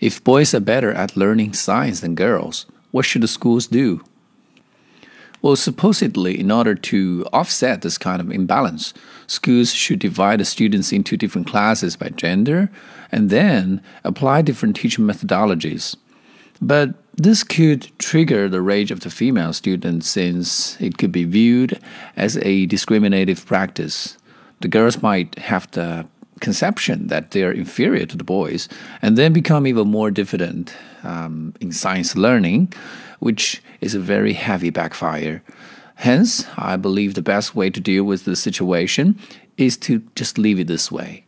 If boys are better at learning science than girls, what should the schools do? Well, supposedly, in order to offset this kind of imbalance, schools should divide the students into different classes by gender and then apply different teaching methodologies. But this could trigger the rage of the female students since it could be viewed as a discriminative practice. The girls might have the conception that they are inferior to the boys and then become even more diffident um, in science learning, which is a very heavy backfire. Hence, I believe the best way to deal with the situation is to just leave it this way.